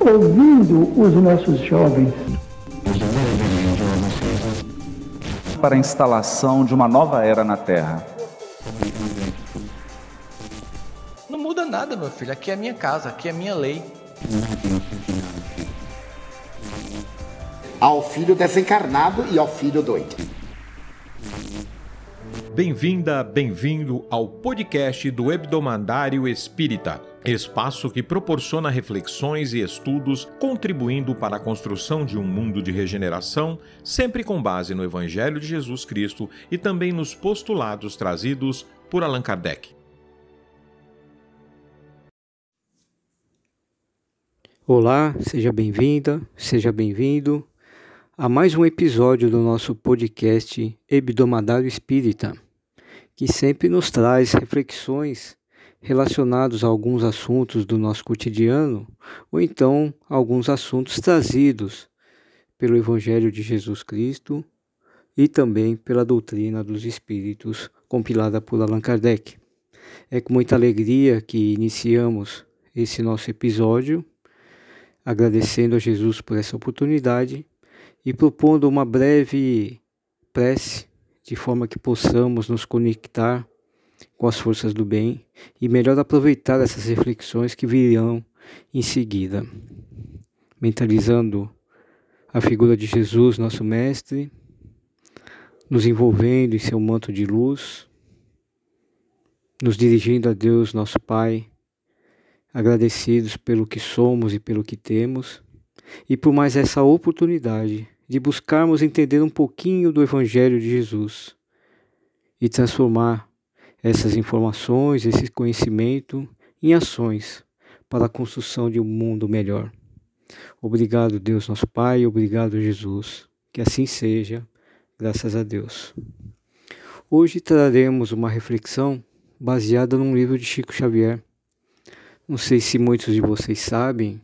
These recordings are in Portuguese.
ouvindo os nossos jovens. Para a instalação de uma nova era na Terra. Não muda nada, meu filho. Aqui é a minha casa, aqui é a minha lei. Ao filho desencarnado e ao filho doido. Bem-vinda, bem-vindo ao podcast do Hebdomadário Espírita, espaço que proporciona reflexões e estudos contribuindo para a construção de um mundo de regeneração, sempre com base no Evangelho de Jesus Cristo e também nos postulados trazidos por Allan Kardec. Olá, seja bem-vinda, seja bem-vindo a mais um episódio do nosso podcast Hebdomadário Espírita que sempre nos traz reflexões relacionadas a alguns assuntos do nosso cotidiano ou então alguns assuntos trazidos pelo Evangelho de Jesus Cristo e também pela doutrina dos Espíritos compilada por Allan Kardec. É com muita alegria que iniciamos esse nosso episódio, agradecendo a Jesus por essa oportunidade e propondo uma breve prece de forma que possamos nos conectar com as forças do bem e melhor aproveitar essas reflexões que virão em seguida. Mentalizando a figura de Jesus, nosso Mestre, nos envolvendo em seu manto de luz, nos dirigindo a Deus, nosso Pai, agradecidos pelo que somos e pelo que temos, e por mais essa oportunidade de buscarmos entender um pouquinho do Evangelho de Jesus e transformar essas informações, esse conhecimento em ações para a construção de um mundo melhor. Obrigado, Deus nosso Pai, obrigado, Jesus. Que assim seja, graças a Deus. Hoje traremos uma reflexão baseada num livro de Chico Xavier. Não sei se muitos de vocês sabem,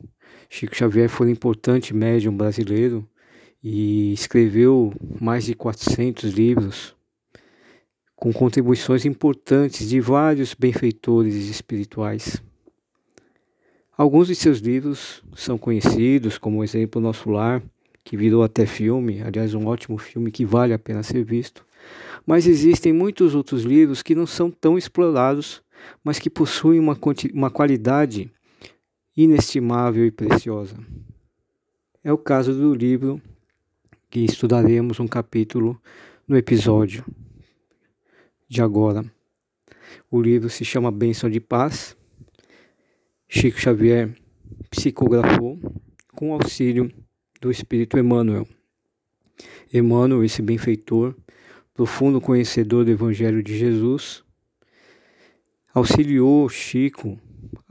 Chico Xavier foi um importante médium brasileiro e escreveu mais de 400 livros com contribuições importantes de vários benfeitores espirituais. Alguns de seus livros são conhecidos, como o exemplo Nosso Lar, que virou até filme, aliás, um ótimo filme que vale a pena ser visto. Mas existem muitos outros livros que não são tão explorados, mas que possuem uma, uma qualidade inestimável e preciosa. É o caso do livro que estudaremos um capítulo no episódio de agora. O livro se chama Bênção de Paz. Chico Xavier psicografou com auxílio do Espírito Emmanuel. Emmanuel, esse benfeitor, profundo conhecedor do Evangelho de Jesus, auxiliou Chico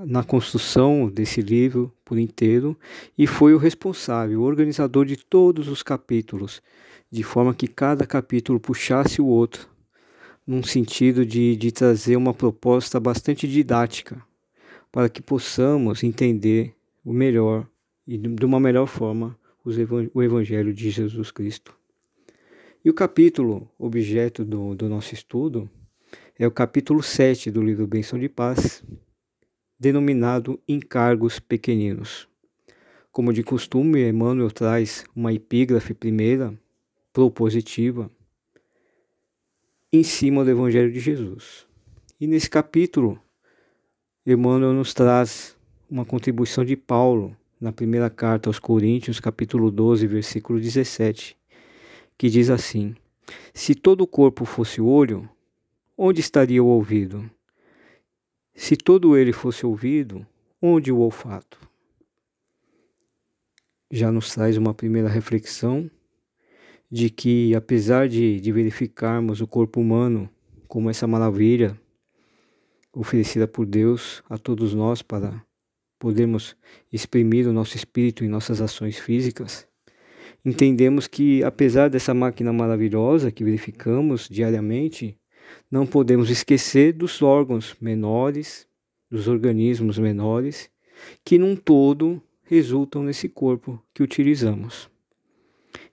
na construção desse livro por inteiro e foi o responsável, o organizador de todos os capítulos, de forma que cada capítulo puxasse o outro, num sentido de, de trazer uma proposta bastante didática, para que possamos entender o melhor e de uma melhor forma o Evangelho de Jesus Cristo. E o capítulo objeto do, do nosso estudo é o capítulo 7 do livro Benção de Paz, denominado encargos pequeninos. Como de costume, Emmanuel traz uma epígrafe primeira, propositiva, em cima do Evangelho de Jesus. E nesse capítulo, Emmanuel nos traz uma contribuição de Paulo na primeira carta aos Coríntios, capítulo 12, versículo 17, que diz assim: Se todo o corpo fosse olho, onde estaria o ouvido? Se todo ele fosse ouvido, onde o olfato? Já nos traz uma primeira reflexão de que, apesar de, de verificarmos o corpo humano como essa maravilha oferecida por Deus a todos nós para podermos exprimir o nosso espírito em nossas ações físicas, entendemos que, apesar dessa máquina maravilhosa que verificamos diariamente, não podemos esquecer dos órgãos menores, dos organismos menores, que num todo resultam nesse corpo que utilizamos.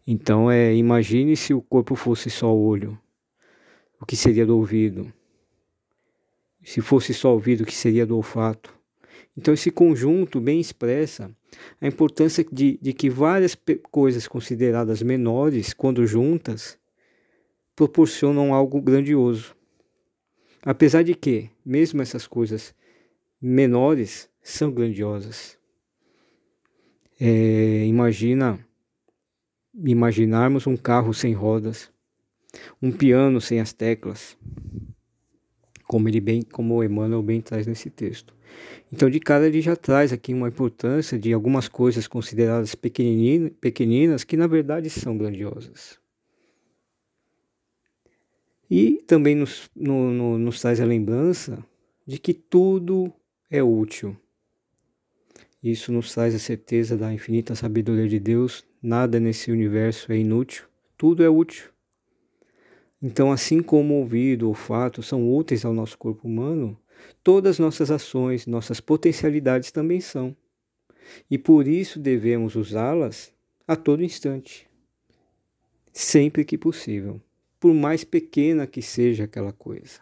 Então, é, imagine se o corpo fosse só olho, o que seria do ouvido? Se fosse só ouvido, o que seria do olfato? Então, esse conjunto bem expressa a importância de, de que várias coisas consideradas menores, quando juntas, proporcionam algo grandioso. Apesar de que, mesmo essas coisas menores, são grandiosas. É, imagina imaginarmos um carro sem rodas, um piano sem as teclas, como ele bem, como Emmanuel bem traz nesse texto. Então, de cara, ele já traz aqui uma importância de algumas coisas consideradas pequeninas, pequeninas que na verdade são grandiosas. E também nos, no, no, nos traz a lembrança de que tudo é útil. Isso nos traz a certeza da infinita sabedoria de Deus. Nada nesse universo é inútil, tudo é útil. Então, assim como o ouvido, o olfato são úteis ao nosso corpo humano, todas nossas ações, nossas potencialidades também são. E por isso devemos usá-las a todo instante, sempre que possível, por mais pequena que seja aquela coisa.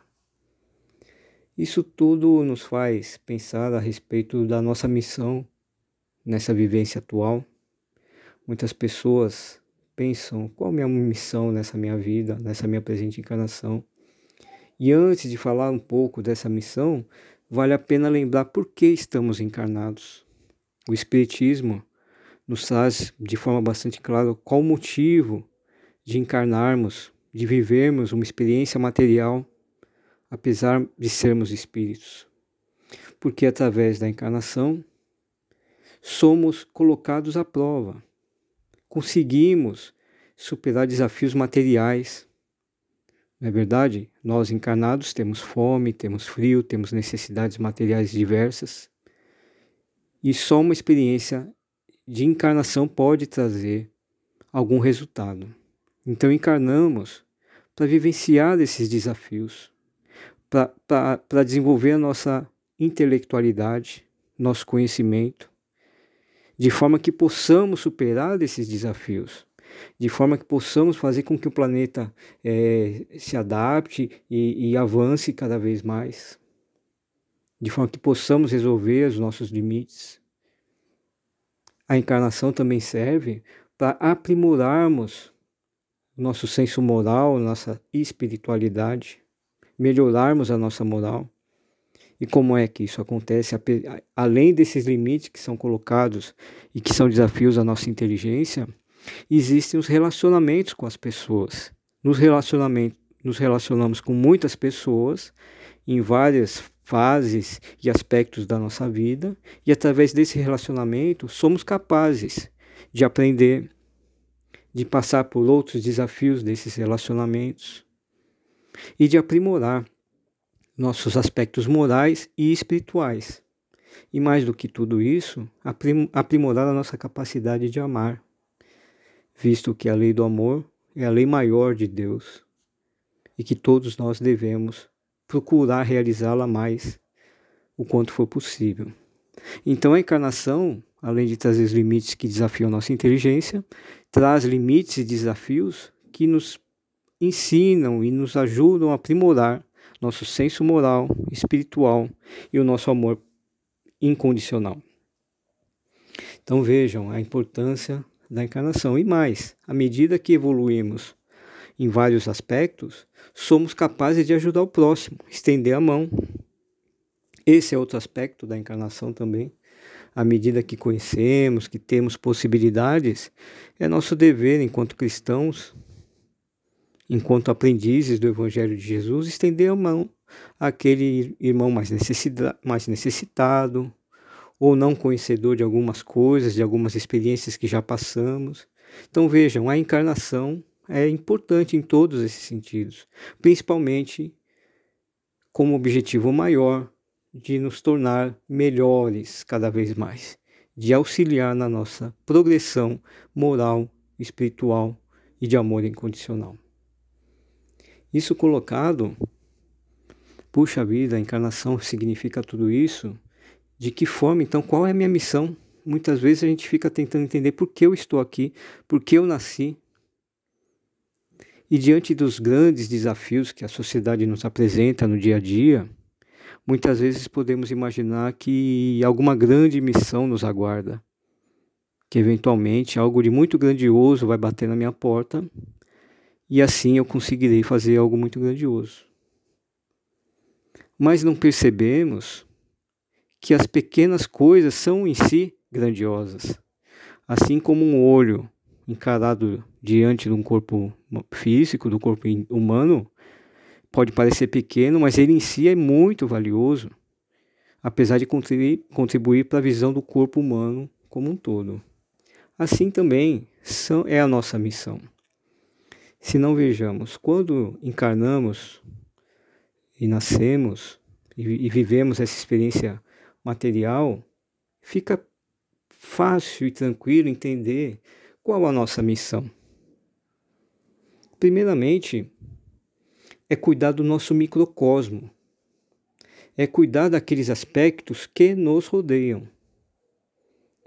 Isso tudo nos faz pensar a respeito da nossa missão nessa vivência atual. Muitas pessoas pensam qual a minha missão nessa minha vida, nessa minha presente encarnação. E antes de falar um pouco dessa missão, vale a pena lembrar por que estamos encarnados. O Espiritismo nos traz de forma bastante clara qual o motivo de encarnarmos, de vivermos uma experiência material, apesar de sermos espíritos. Porque através da encarnação somos colocados à prova, conseguimos superar desafios materiais não é verdade? Nós encarnados temos fome, temos frio, temos necessidades materiais diversas. E só uma experiência de encarnação pode trazer algum resultado. Então encarnamos para vivenciar esses desafios, para desenvolver a nossa intelectualidade, nosso conhecimento, de forma que possamos superar esses desafios de forma que possamos fazer com que o planeta é, se adapte e, e avance cada vez mais, de forma que possamos resolver os nossos limites. A encarnação também serve para aprimorarmos nosso senso moral, nossa espiritualidade, melhorarmos a nossa moral. E como é que isso acontece? Além desses limites que são colocados e que são desafios à nossa inteligência, existem os relacionamentos com as pessoas. Nos nos relacionamos com muitas pessoas em várias fases e aspectos da nossa vida, e através desse relacionamento somos capazes de aprender, de passar por outros desafios desses relacionamentos e de aprimorar nossos aspectos morais e espirituais. E mais do que tudo isso, aprimorar a nossa capacidade de amar visto que a lei do amor é a lei maior de Deus e que todos nós devemos procurar realizá-la mais o quanto for possível. Então a encarnação, além de trazer os limites que desafiam nossa inteligência, traz limites e desafios que nos ensinam e nos ajudam a aprimorar nosso senso moral, espiritual e o nosso amor incondicional. Então vejam a importância da encarnação. E mais, à medida que evoluímos em vários aspectos, somos capazes de ajudar o próximo, estender a mão. Esse é outro aspecto da encarnação também. À medida que conhecemos, que temos possibilidades, é nosso dever, enquanto cristãos, enquanto aprendizes do Evangelho de Jesus, estender a mão àquele irmão mais, mais necessitado, ou não conhecedor de algumas coisas, de algumas experiências que já passamos. Então vejam, a encarnação é importante em todos esses sentidos, principalmente como objetivo maior de nos tornar melhores cada vez mais, de auxiliar na nossa progressão moral, espiritual e de amor incondicional. Isso colocado, puxa vida, a encarnação significa tudo isso de que forma, então, qual é a minha missão? Muitas vezes a gente fica tentando entender por que eu estou aqui, por que eu nasci. E diante dos grandes desafios que a sociedade nos apresenta no dia a dia, muitas vezes podemos imaginar que alguma grande missão nos aguarda, que eventualmente algo de muito grandioso vai bater na minha porta e assim eu conseguirei fazer algo muito grandioso. Mas não percebemos que as pequenas coisas são em si grandiosas. Assim como um olho encarado diante de um corpo físico, do corpo humano, pode parecer pequeno, mas ele em si é muito valioso, apesar de contribuir, para a visão do corpo humano como um todo. Assim também são, é a nossa missão. Se não vejamos, quando encarnamos e nascemos e, e vivemos essa experiência material, fica fácil e tranquilo entender qual a nossa missão. Primeiramente, é cuidar do nosso microcosmo, é cuidar daqueles aspectos que nos rodeiam.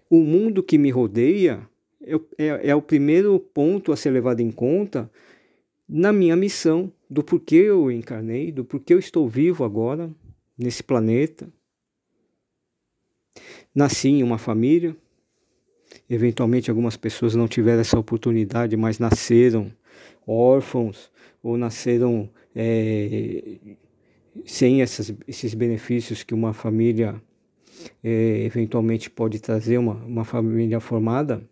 O mundo que me rodeia é, é, é o primeiro ponto a ser levado em conta na minha missão, do porquê eu encarnei, do porquê eu estou vivo agora nesse planeta. Nasci em uma família, eventualmente algumas pessoas não tiveram essa oportunidade, mas nasceram órfãos ou nasceram é, sem essas, esses benefícios que uma família é, eventualmente pode trazer, uma, uma família formada,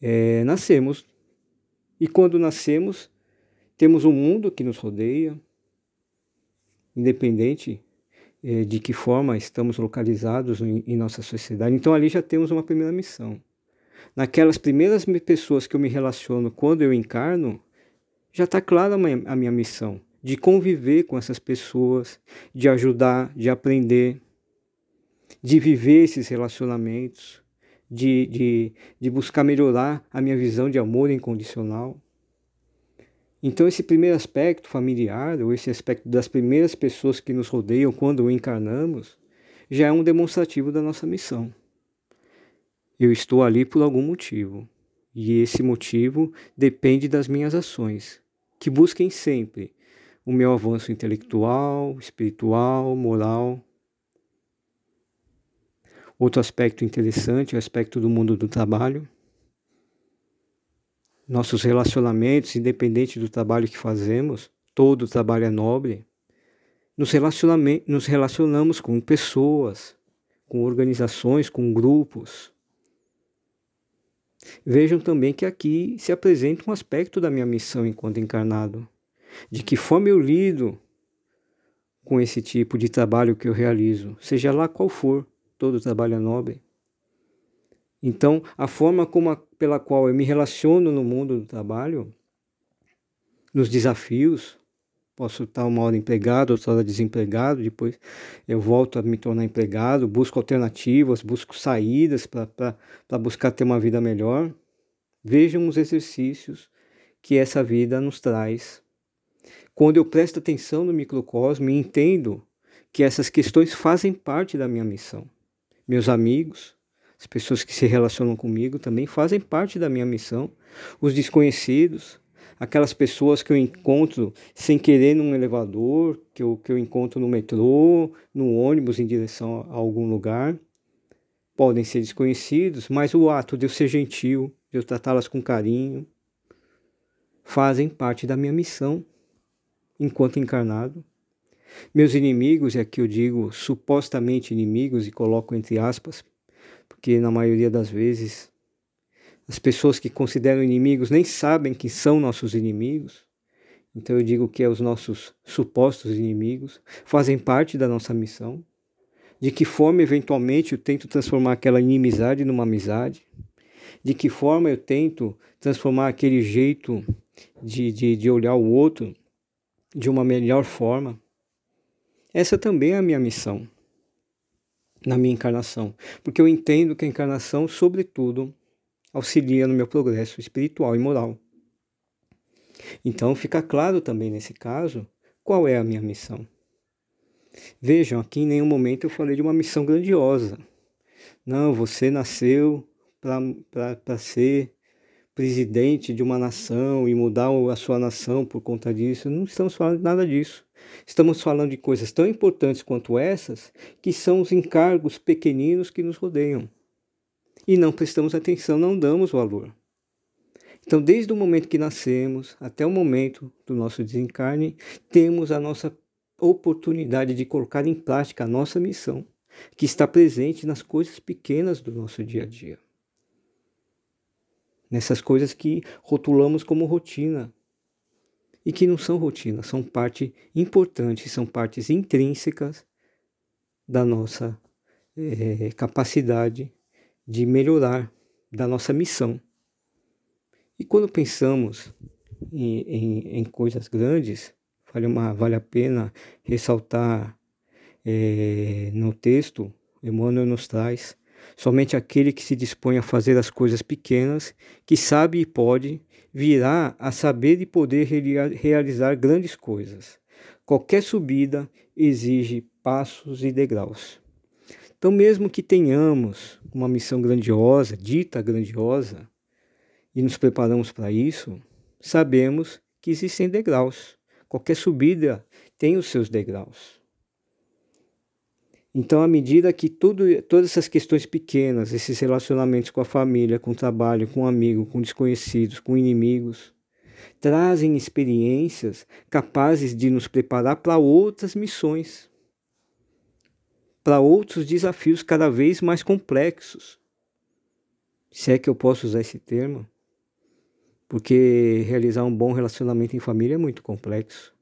é, nascemos. E quando nascemos, temos um mundo que nos rodeia, independente é, de que forma estamos localizados em, em nossa sociedade. Então ali já temos uma primeira missão. Naquelas primeiras pessoas que eu me relaciono quando eu encarno, já está clara a minha missão de conviver com essas pessoas, de ajudar, de aprender, de viver esses relacionamentos, de, de, de buscar melhorar a minha visão de amor incondicional. Então, esse primeiro aspecto familiar, ou esse aspecto das primeiras pessoas que nos rodeiam quando encarnamos, já é um demonstrativo da nossa missão. Eu estou ali por algum motivo, e esse motivo depende das minhas ações, que busquem sempre o meu avanço intelectual, espiritual, moral. Outro aspecto interessante é o aspecto do mundo do trabalho. Nossos relacionamentos, independente do trabalho que fazemos, todo trabalho é nobre. Nos, nos relacionamos com pessoas, com organizações, com grupos. Vejam também que aqui se apresenta um aspecto da minha missão enquanto encarnado. De que forma eu lido com esse tipo de trabalho que eu realizo, seja lá qual for, todo trabalho é nobre. Então, a forma a, pela qual eu me relaciono no mundo do trabalho, nos desafios, posso estar uma hora empregado, outra hora desempregado, depois eu volto a me tornar empregado, busco alternativas, busco saídas para buscar ter uma vida melhor. Vejam os exercícios que essa vida nos traz. Quando eu presto atenção no microcosmo e entendo que essas questões fazem parte da minha missão. Meus amigos, as pessoas que se relacionam comigo também fazem parte da minha missão. Os desconhecidos, aquelas pessoas que eu encontro sem querer num elevador, que eu, que eu encontro no metrô, no ônibus em direção a algum lugar. Podem ser desconhecidos, mas o ato de eu ser gentil, de eu tratá-las com carinho, fazem parte da minha missão enquanto encarnado. Meus inimigos, e aqui eu digo supostamente inimigos e coloco entre aspas, porque na maioria das vezes as pessoas que consideram inimigos nem sabem que são nossos inimigos. Então eu digo que é os nossos supostos inimigos fazem parte da nossa missão. De que forma, eventualmente, eu tento transformar aquela inimizade numa amizade? De que forma eu tento transformar aquele jeito de, de, de olhar o outro de uma melhor forma? Essa também é a minha missão na minha encarnação, porque eu entendo que a encarnação, sobretudo, auxilia no meu progresso espiritual e moral. Então fica claro também nesse caso qual é a minha missão. Vejam, aqui em nenhum momento eu falei de uma missão grandiosa. Não, você nasceu para ser presidente de uma nação e mudar a sua nação por conta disso. Não estamos falando nada disso. Estamos falando de coisas tão importantes quanto essas, que são os encargos pequeninos que nos rodeiam. E não prestamos atenção, não damos valor. Então, desde o momento que nascemos até o momento do nosso desencarne, temos a nossa oportunidade de colocar em prática a nossa missão, que está presente nas coisas pequenas do nosso dia a dia. Nessas coisas que rotulamos como rotina e que não são rotina, são parte importante, são partes intrínsecas da nossa é, capacidade de melhorar, da nossa missão. E quando pensamos em, em, em coisas grandes, vale, uma, vale a pena ressaltar é, no texto, Emmanuel nos traz, somente aquele que se dispõe a fazer as coisas pequenas, que sabe e pode, virá a saber e poder realizar grandes coisas. Qualquer subida exige passos e degraus. Então, mesmo que tenhamos uma missão grandiosa, dita grandiosa, e nos preparamos para isso, sabemos que existem degraus. Qualquer subida tem os seus degraus. Então, à medida que tudo, todas essas questões pequenas, esses relacionamentos com a família, com o trabalho, com o amigo, com desconhecidos, com inimigos, trazem experiências capazes de nos preparar para outras missões, para outros desafios cada vez mais complexos. Se é que eu posso usar esse termo, porque realizar um bom relacionamento em família é muito complexo.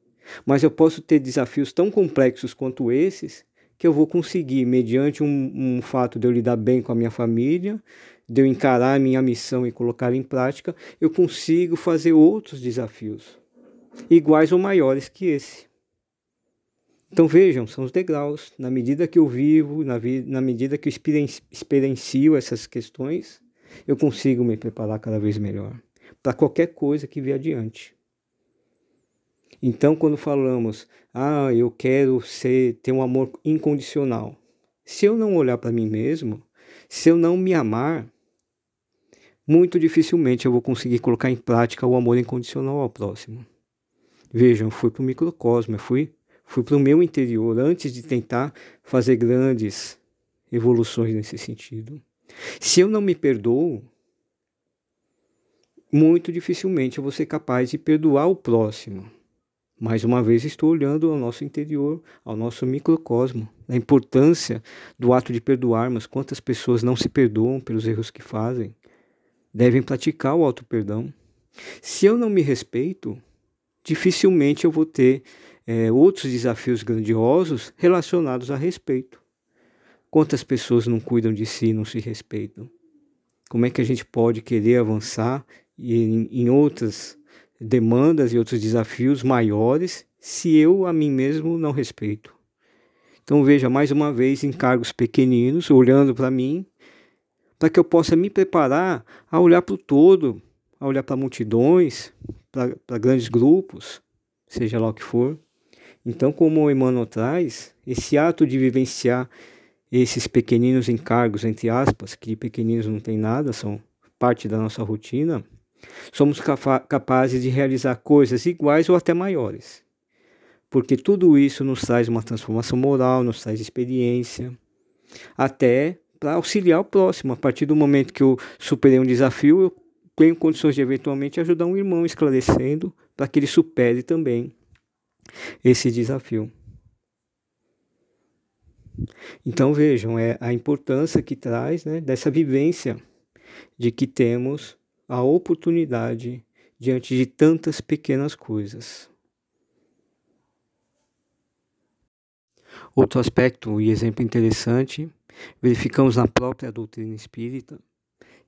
Mas eu posso ter desafios tão complexos quanto esses que eu vou conseguir, mediante um, um fato de eu lidar bem com a minha família, de eu encarar a minha missão e colocar em prática, eu consigo fazer outros desafios, iguais ou maiores que esse. Então vejam, são os degraus. Na medida que eu vivo, na, vi na medida que eu experiencio essas questões, eu consigo me preparar cada vez melhor para qualquer coisa que vier adiante. Então, quando falamos, ah, eu quero ser, ter um amor incondicional, se eu não olhar para mim mesmo, se eu não me amar, muito dificilmente eu vou conseguir colocar em prática o amor incondicional ao próximo. Vejam, eu fui para o microcosmo, eu fui, fui para o meu interior antes de tentar fazer grandes evoluções nesse sentido. Se eu não me perdoo, muito dificilmente eu vou ser capaz de perdoar o próximo. Mais uma vez estou olhando ao nosso interior, ao nosso microcosmo, a importância do ato de perdoarmos, quantas pessoas não se perdoam pelos erros que fazem, devem praticar o auto-perdão. Se eu não me respeito, dificilmente eu vou ter é, outros desafios grandiosos relacionados a respeito. Quantas pessoas não cuidam de si, não se respeitam? Como é que a gente pode querer avançar em, em outras demandas e outros desafios maiores se eu a mim mesmo não respeito. Então veja mais uma vez encargos pequeninos olhando para mim, para que eu possa me preparar a olhar para o todo, a olhar para multidões, para grandes grupos, seja lá o que for. Então, como o Emmanuel traz, esse ato de vivenciar esses pequeninos encargos, entre aspas, que pequeninos não tem nada, são parte da nossa rotina, Somos capazes de realizar coisas iguais ou até maiores. Porque tudo isso nos traz uma transformação moral, nos traz experiência, até para auxiliar o próximo. A partir do momento que eu superei um desafio, eu tenho condições de eventualmente ajudar um irmão esclarecendo para que ele supere também esse desafio. Então vejam, é a importância que traz né, dessa vivência de que temos a oportunidade diante de tantas pequenas coisas. Outro aspecto e exemplo interessante, verificamos na própria doutrina espírita,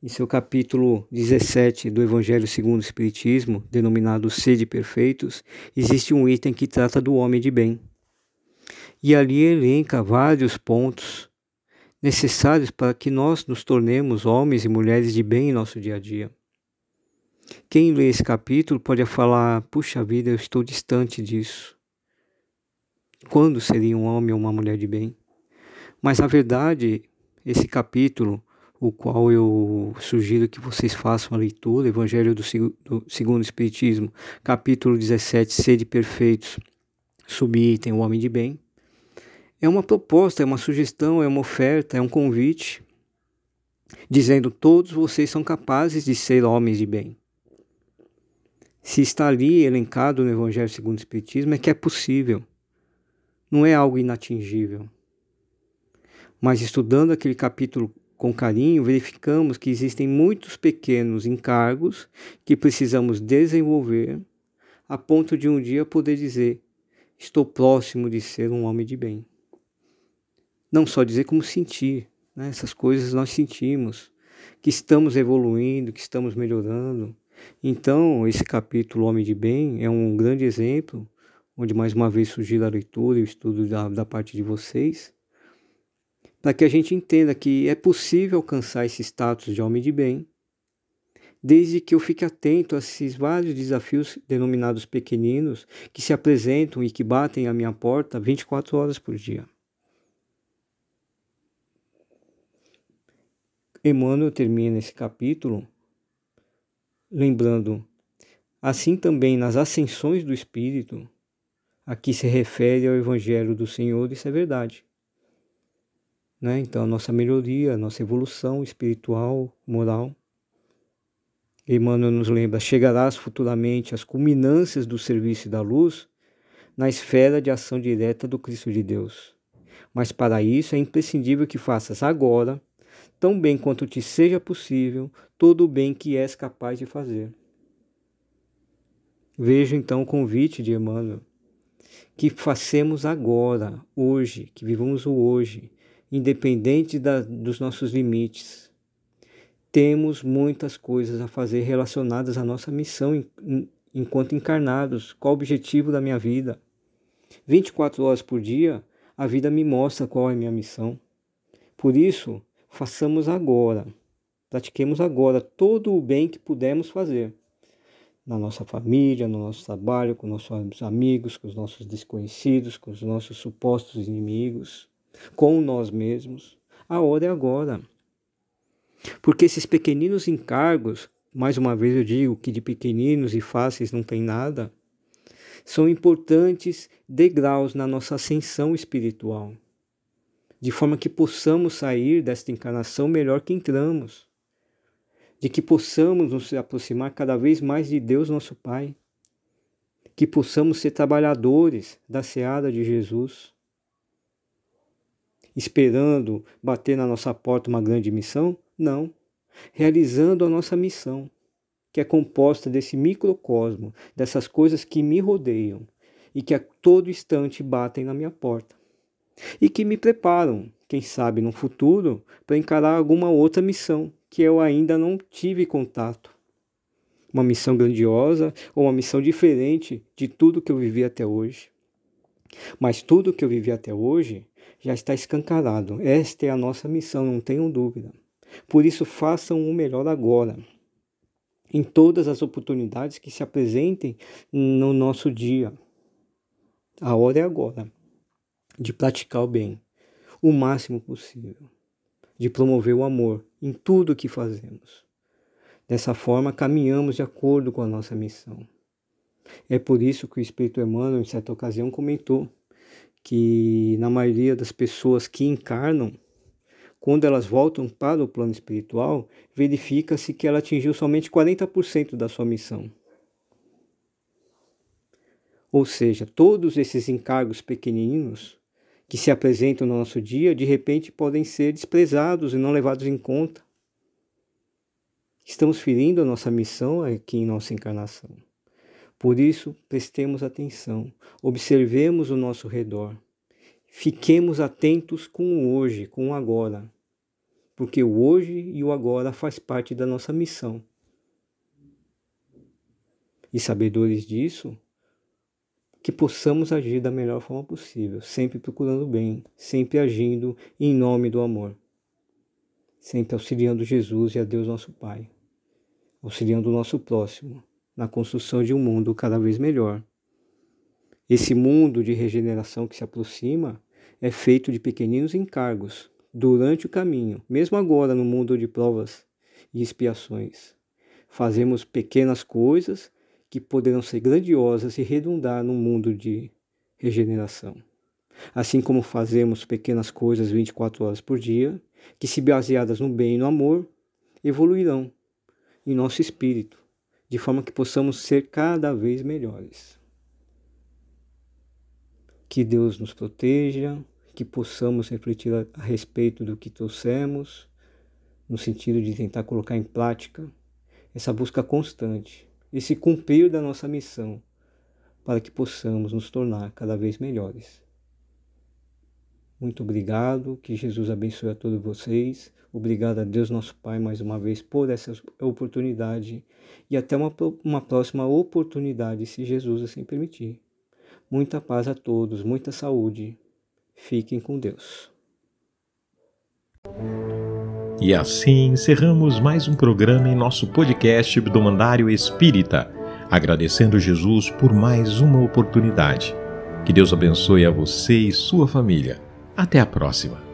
em seu capítulo 17 do Evangelho segundo o Espiritismo, denominado Sede Perfeitos, existe um item que trata do homem de bem. E ali elenca vários pontos necessários para que nós nos tornemos homens e mulheres de bem em nosso dia a dia. Quem lê esse capítulo pode falar: puxa vida, eu estou distante disso. Quando seria um homem ou uma mulher de bem? Mas na verdade, esse capítulo, o qual eu sugiro que vocês façam a leitura, Evangelho do, do Segundo Espiritismo, capítulo 17, Sede Perfeitos, subitem o homem de bem. É uma proposta, é uma sugestão, é uma oferta, é um convite, dizendo: todos vocês são capazes de ser homens de bem. Se está ali elencado no Evangelho segundo o Espiritismo, é que é possível. Não é algo inatingível. Mas estudando aquele capítulo com carinho, verificamos que existem muitos pequenos encargos que precisamos desenvolver a ponto de um dia poder dizer: estou próximo de ser um homem de bem. Não só dizer como sentir, né? essas coisas nós sentimos, que estamos evoluindo, que estamos melhorando. Então, esse capítulo Homem de Bem é um grande exemplo, onde mais uma vez surgiu a leitura e o estudo da, da parte de vocês, para que a gente entenda que é possível alcançar esse status de homem de bem, desde que eu fique atento a esses vários desafios denominados pequeninos que se apresentam e que batem à minha porta 24 horas por dia. Emmanuel termina esse capítulo lembrando, assim também nas ascensões do Espírito, aqui se refere ao Evangelho do Senhor, isso é verdade. Né? Então, a nossa melhoria, a nossa evolução espiritual, moral. Emmanuel nos lembra: chegarás futuramente às culminâncias do serviço da luz na esfera de ação direta do Cristo de Deus. Mas para isso é imprescindível que faças agora, tão bem quanto te seja possível, todo o bem que és capaz de fazer. Vejo então o convite de Emmanuel, que façamos agora, hoje, que vivamos o hoje, independente da, dos nossos limites. Temos muitas coisas a fazer relacionadas à nossa missão em, em, enquanto encarnados. Qual o objetivo da minha vida? 24 horas por dia, a vida me mostra qual é a minha missão. Por isso, façamos agora, pratiquemos agora todo o bem que pudermos fazer. Na nossa família, no nosso trabalho, com nossos amigos, com os nossos desconhecidos, com os nossos supostos inimigos com nós mesmos. A hora é agora. Porque esses pequeninos encargos, mais uma vez eu digo que de pequeninos e fáceis não tem nada, são importantes degraus na nossa ascensão espiritual, de forma que possamos sair desta encarnação melhor que entramos, de que possamos nos aproximar cada vez mais de Deus, nosso Pai, que possamos ser trabalhadores da seara de Jesus esperando bater na nossa porta uma grande missão? Não. Realizando a nossa missão, que é composta desse microcosmo, dessas coisas que me rodeiam e que a todo instante batem na minha porta. E que me preparam, quem sabe no futuro, para encarar alguma outra missão que eu ainda não tive contato. Uma missão grandiosa ou uma missão diferente de tudo que eu vivi até hoje. Mas tudo que eu vivi até hoje já está escancarado. Esta é a nossa missão, não tenham dúvida. Por isso, façam o melhor agora, em todas as oportunidades que se apresentem no nosso dia. A hora é agora de praticar o bem, o máximo possível, de promover o amor em tudo o que fazemos. Dessa forma, caminhamos de acordo com a nossa missão. É por isso que o Espírito Emmanuel, em certa ocasião, comentou que na maioria das pessoas que encarnam, quando elas voltam para o plano espiritual, verifica-se que ela atingiu somente 40% da sua missão. Ou seja, todos esses encargos pequeninos que se apresentam no nosso dia, de repente podem ser desprezados e não levados em conta. Estamos ferindo a nossa missão aqui em nossa encarnação. Por isso, prestemos atenção, observemos o nosso redor. Fiquemos atentos com o hoje, com o agora, porque o hoje e o agora faz parte da nossa missão. E sabedores disso, que possamos agir da melhor forma possível, sempre procurando bem, sempre agindo em nome do amor, sempre auxiliando Jesus e a Deus nosso Pai, auxiliando o nosso próximo na construção de um mundo cada vez melhor. Esse mundo de regeneração que se aproxima é feito de pequeninos encargos, durante o caminho, mesmo agora no mundo de provas e expiações. Fazemos pequenas coisas que poderão ser grandiosas e redundar no mundo de regeneração. Assim como fazemos pequenas coisas 24 horas por dia, que, se baseadas no bem e no amor, evoluirão em nosso espírito, de forma que possamos ser cada vez melhores. Que Deus nos proteja, que possamos refletir a, respeito do que trouxemos, no sentido de tentar colocar em prática essa busca constante, esse cumprir da nossa missão, para que possamos nos tornar cada vez melhores. Muito obrigado, que Jesus abençoe a todos vocês. Obrigado a Deus, nosso Pai, mais uma vez por essa oportunidade e até uma, uma próxima oportunidade, se Jesus assim permitir. Muita paz a todos, muita saúde. Fiquem com Deus. E assim encerramos mais um programa em nosso podcast do Mandário Espírita, agradecendo Jesus por mais uma oportunidade. Que Deus abençoe a você e sua família. Até a próxima!